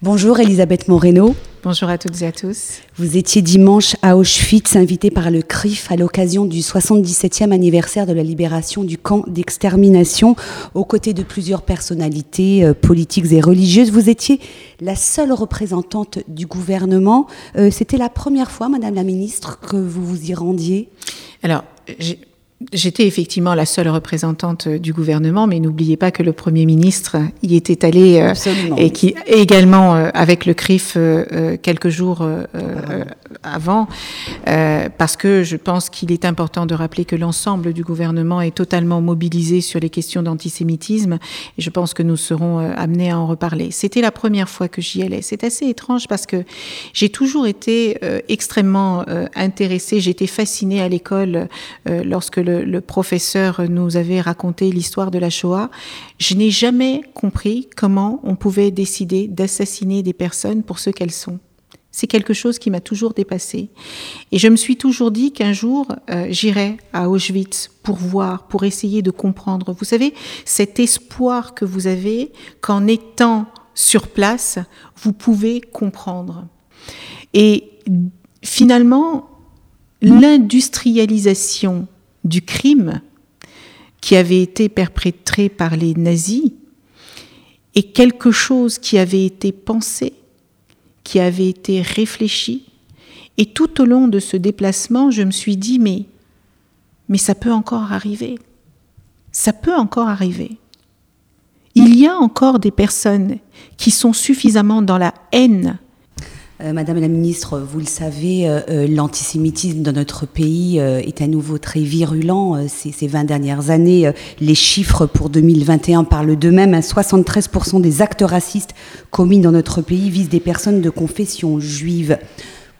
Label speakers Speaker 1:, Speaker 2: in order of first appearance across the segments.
Speaker 1: Bonjour Elisabeth Moreno.
Speaker 2: Bonjour à toutes et à tous.
Speaker 1: Vous étiez dimanche à Auschwitz, invité par le CRIF à l'occasion du 77e anniversaire de la libération du camp d'extermination, aux côtés de plusieurs personnalités euh, politiques et religieuses. Vous étiez la seule représentante du gouvernement. Euh, c'était la première fois, Madame la Ministre, que vous vous y rendiez?
Speaker 2: Alors, J'étais effectivement la seule représentante euh, du gouvernement, mais n'oubliez pas que le Premier ministre y était allé euh, et qui également euh, avec le CRIF quelques jours avant, parce que je pense qu'il est important de rappeler que l'ensemble du gouvernement est totalement mobilisé sur les questions d'antisémitisme, et je pense que nous serons amenés à en reparler. C'était la première fois que j'y allais. C'est assez étrange parce que j'ai toujours été extrêmement intéressée, j'étais fascinée à l'école lorsque le, professeur nous avait raconté l'histoire de la Shoah, je n'ai jamais compris comment on pouvait décider d'assassiner des personnes pour ce qu'elles sont. C'est quelque chose qui m'a toujours dépassé. Et je me suis toujours dit qu'un jour, euh, j'irai à Auschwitz pour voir, pour essayer de comprendre. Vous savez, cet espoir que vous avez qu'en étant sur place, vous pouvez comprendre. Et finalement, l'industrialisation du crime qui avait été perpétré par les nazis est quelque chose qui avait été pensé, qui avait été réfléchi. Et tout au long de ce déplacement, je me suis dit, mais, mais ça peut encore arriver. Ça peut encore arriver. Il y a encore des personnes qui sont suffisamment dans la haine
Speaker 1: euh, Madame la ministre, vous le savez, euh, euh, l'antisémitisme dans notre pays est à nouveau très virulent. Ces, ces 20 dernières années, les chiffres pour 2021 parlent d'eux-mêmes. 73% des actes racistes commis dans notre pays visent des personnes de confession juive.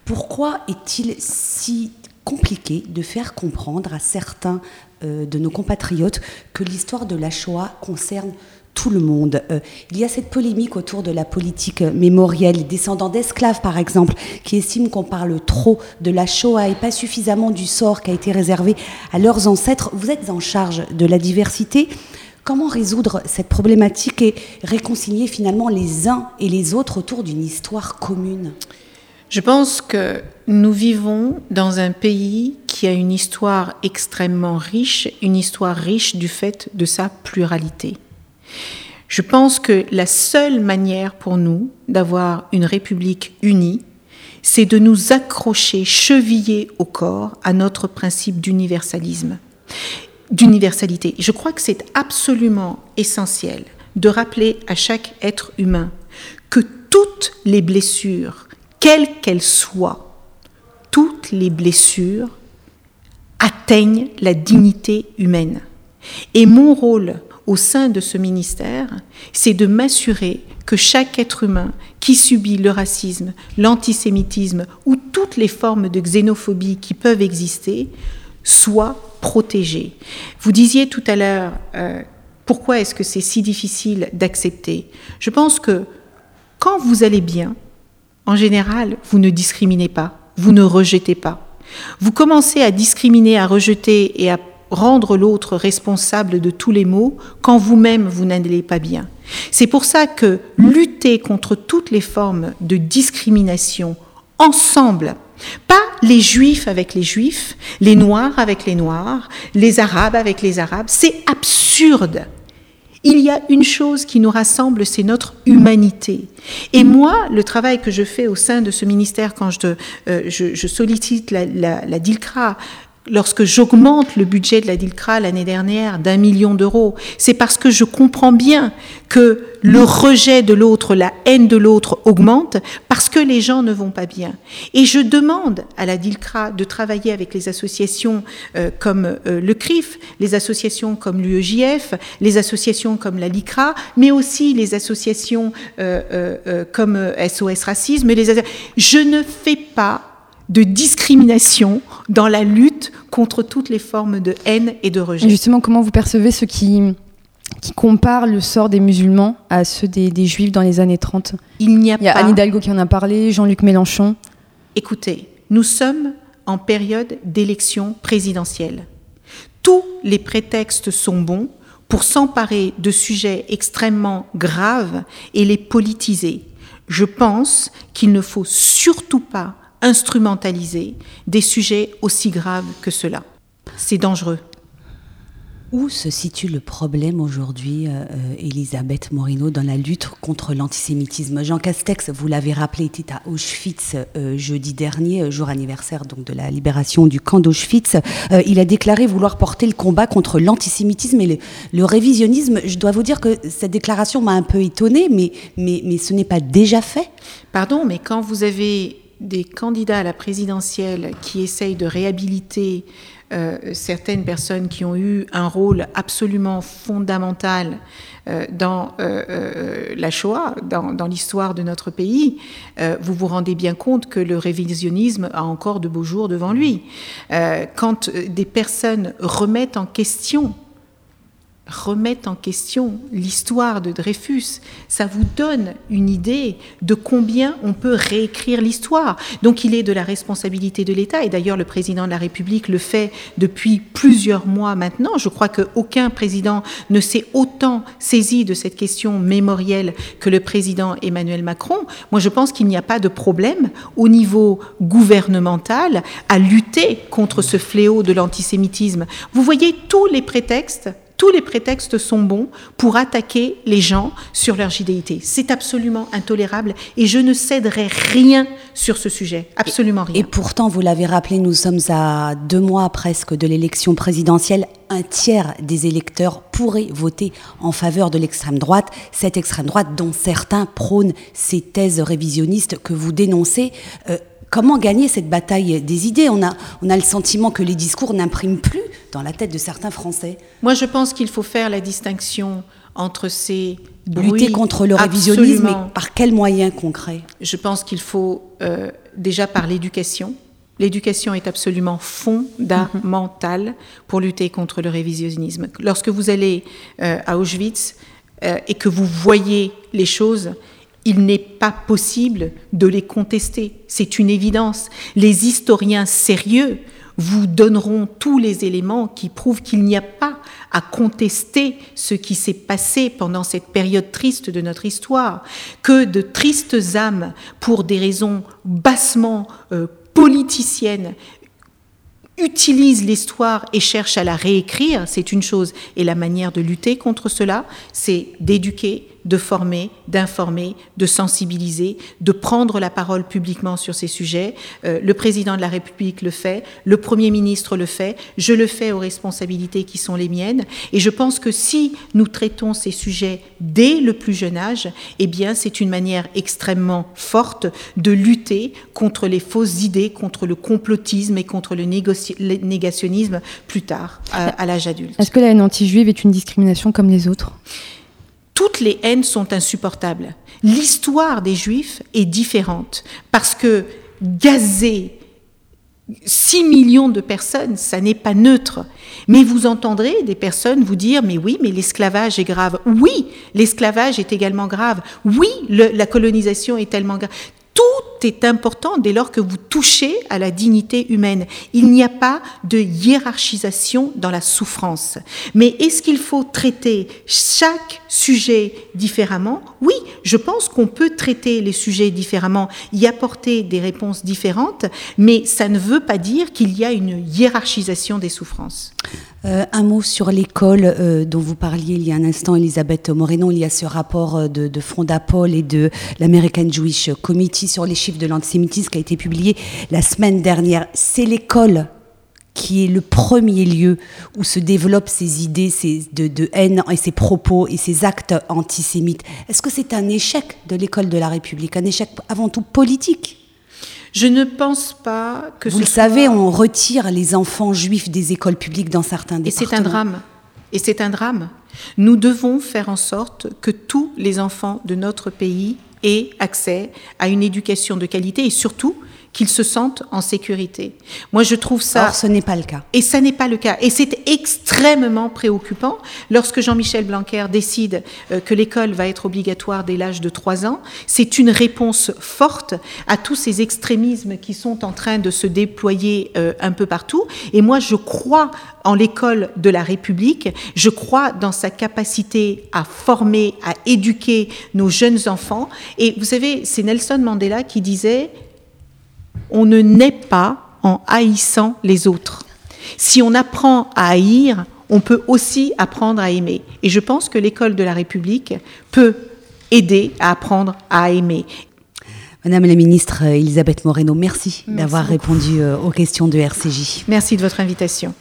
Speaker 1: Pourquoi est-il si compliqué de faire comprendre à certains de nos compatriotes que l'histoire de la Shoah concerne tout le monde. Euh, il y a cette polémique autour de la politique mémorielle. Descendants d'esclaves, par exemple, qui estiment qu'on parle trop de la Shoah et pas suffisamment du sort qui a été réservé à leurs ancêtres. Vous êtes en charge de la diversité. Comment résoudre cette problématique et réconcilier finalement les uns et les autres autour d'une histoire commune?
Speaker 2: Je pense que nous vivons dans un pays qui a une histoire extrêmement riche, une histoire riche du fait de sa pluralité. Je pense que la seule manière pour nous d'avoir une République unie, c'est de nous accrocher, cheviller au corps à notre principe d'universalisme, d'universalité. Je crois que c'est absolument essentiel de rappeler à chaque être humain que toutes les blessures, quelles qu'elles soient, toutes les blessures atteignent la dignité humaine. Et mon rôle au sein de ce ministère, c'est de m'assurer que chaque être humain qui subit le racisme, l'antisémitisme ou toutes les formes de xénophobie qui peuvent exister soit protégé. Vous disiez tout à l'heure, euh, pourquoi est-ce que c'est si difficile d'accepter? Je pense que quand vous allez bien, en général, vous ne discriminez pas, vous ne rejetez pas. Vous commencez à discriminer, à rejeter et à rendre l'autre responsable de tous les maux quand vous-même vous, n'allez pas bien. C'est pour ça que lutter contre toutes les formes de discrimination ensemble, pas les juifs avec les juifs, les noirs avec les noirs, les arabes avec les arabes, c'est absurde. Il y a une chose qui nous rassemble, c'est notre humanité. Et moi, le travail que je fais au sein de ce ministère, quand je, euh, sollicite la, la DILCRA, lorsque j'augmente le budget de la DILCRA l'année dernière d'un million d'euros, c'est parce que je comprends bien que le rejet de l'autre, la haine de l'autre augmente parce que les gens ne vont pas bien. Et je demande à la DILCRA de travailler avec les associations euh, comme euh, le CRIF, les associations comme l'UEJF, les associations comme la LICRA, mais aussi les associations euh, comme SOS Racisme. Je ne fais pas de discrimination dans la lutte contre toutes les formes de haine et de rejet.
Speaker 3: justement, comment vous percevez ceux qui, qui comparent le sort des musulmans à ceux des, juifs dans les années 30
Speaker 2: Il n'y a,
Speaker 3: Il y a Anne Hidalgo qui en a parlé, Jean-Luc Mélenchon.
Speaker 2: Écoutez, nous sommes en période d'élection présidentielle. Tous les prétextes sont bons pour s'emparer de sujets extrêmement graves et les politiser. Je pense qu'il ne faut surtout pas instrumentaliser des sujets aussi graves que cela. C'est dangereux.
Speaker 1: Où se situe le problème aujourd'hui, euh, euh, Elisabeth Morino, dans la lutte contre l'antisémitisme? Jean Castex, vous l'avez rappelé, était à Auschwitz euh, jeudi dernier, jour anniversaire donc de la libération du camp d'Auschwitz. il a déclaré vouloir porter le combat contre l'antisémitisme et le, le, révisionnisme. Je dois vous dire que cette déclaration m'a un peu étonnée, mais, mais, mais ce n'est pas déjà fait.
Speaker 2: Pardon, mais quand vous avez des candidats à la présidentielle qui essayent de réhabiliter euh, certaines personnes qui ont eu un rôle absolument fondamental euh, dans euh, la Shoah, dans, dans l'histoire de notre pays, vous vous rendez bien compte que le révisionnisme a encore de beaux jours devant lui. quand des personnes remettent en question remettent en question l'histoire de Dreyfus. Ça vous donne une idée de combien on peut réécrire l'histoire. Donc il est de la responsabilité de l'État, et d'ailleurs le président de la République le fait depuis plusieurs mois maintenant. Je crois qu'aucun président ne s'est autant saisi de cette question mémorielle que le président Emmanuel Macron. Moi je pense qu'il n'y a pas de problème au niveau gouvernemental à lutter contre ce fléau de l'antisémitisme. Vous voyez tous les prétextes tous les prétextes sont bons pour attaquer les gens sur leur judéité. C'est absolument intolérable et je ne céderai rien sur ce sujet, absolument rien.
Speaker 1: Et pourtant, vous l'avez rappelé, nous sommes à deux mois presque de l'élection présidentielle. Un tiers des électeurs pourraient voter en faveur de l'extrême droite, cette extrême droite dont certains prônent ces thèses révisionnistes que vous dénoncez. Euh, comment gagner cette bataille des idées? On a, on a le sentiment que les discours n'impriment plus dans la tête de certains Français.
Speaker 2: Moi, je pense qu'il faut faire la distinction entre ces bruits
Speaker 1: Lutter contre le révisionnisme, mais par quels moyens concrets?
Speaker 2: Je pense qu'il faut euh, déjà par l'éducation. L'éducation est absolument fondamentale pour lutter contre le révisionnisme. Lorsque vous allez euh, à Auschwitz euh, et que vous voyez les choses, il n'est pas possible de les contester. C'est une évidence. Les historiens sérieux vous donneront tous les éléments qui prouvent qu'il n'y a pas à contester ce qui s'est passé pendant cette période triste de notre histoire, que de tristes âmes, pour des raisons bassement euh, politiciennes, utilisent l'histoire et cherchent à la réécrire, c'est une chose. Et la manière de lutter contre cela, c'est d'éduquer, de former, d'informer, de sensibiliser, de prendre la parole publiquement sur ces sujets. Euh, le président de la République le fait, le Premier ministre le fait, je le fais aux responsabilités qui sont les miennes. Et je pense que si nous traitons ces sujets dès le plus jeune âge, eh bien, c'est une manière extrêmement forte de lutter contre les fausses idées, contre le complotisme et contre le, négationnisme plus tard, à l'âge adulte.
Speaker 3: Est-ce que la haine anti-juive est une discrimination comme les autres?
Speaker 2: Toutes les haines sont insupportables. L'histoire des Juifs est différente parce que gazer 6 millions de personnes, ça n'est pas neutre. Mais vous entendrez des personnes vous dire, mais oui, mais l'esclavage est grave. Oui, l'esclavage est également grave. Oui, la colonisation est tellement grave. Tout est important dès lors que vous touchez à la dignité humaine. Il n'y a pas de hiérarchisation dans la souffrance. Mais est-ce qu'il faut traiter chaque sujet différemment? Oui, je pense qu'on peut traiter les sujets différemment, y apporter des réponses différentes, mais ça ne veut pas dire qu'il y a une hiérarchisation des souffrances.
Speaker 1: Euh, un mot sur l'école euh, dont vous parliez il y a un instant, Elisabeth Moreno. Il y a ce rapport euh, de, de et de l'American Jewish Committee sur les de l'antisémitisme qui a été publié la semaine dernière. C'est l'école qui est le premier lieu où se développent ces idées ces, de, de, haine et ces propos et ces actes antisémites. Est-ce que c'est un échec de l'école de la République, un échec avant tout politique?
Speaker 2: Je ne pense pas que
Speaker 1: Vous le savez, on retire les enfants juifs des écoles publiques dans certains départements.
Speaker 2: Et c'est un drame. Et c'est un drame. Nous devons faire en sorte que tous les enfants de notre pays aient accès à une éducation de qualité et surtout qu'ils se sentent en sécurité. Moi, je trouve ça.
Speaker 1: Or, ce n'est pas le cas.
Speaker 2: Et ça n'est pas le cas. Et c'est extrêmement préoccupant lorsque Jean-Michel Blanquer décide euh, que l'école va être obligatoire dès l'âge de 3 ans. C'est une réponse forte à tous ces extrémismes qui sont en train de se déployer euh, un peu partout. Et moi, je crois en l'école de la République. Je crois dans sa capacité à former, à éduquer nos jeunes enfants. Et vous savez, c'est Nelson Mandela qui disait on ne naît pas en haïssant les autres. Si on apprend à haïr, on peut aussi apprendre à aimer. Et je pense que l'école de la République peut aider à apprendre à aimer.
Speaker 1: Madame la ministre Elisabeth Moreno, merci, merci d'avoir répondu euh, aux questions de RCJ.
Speaker 2: Merci de votre invitation.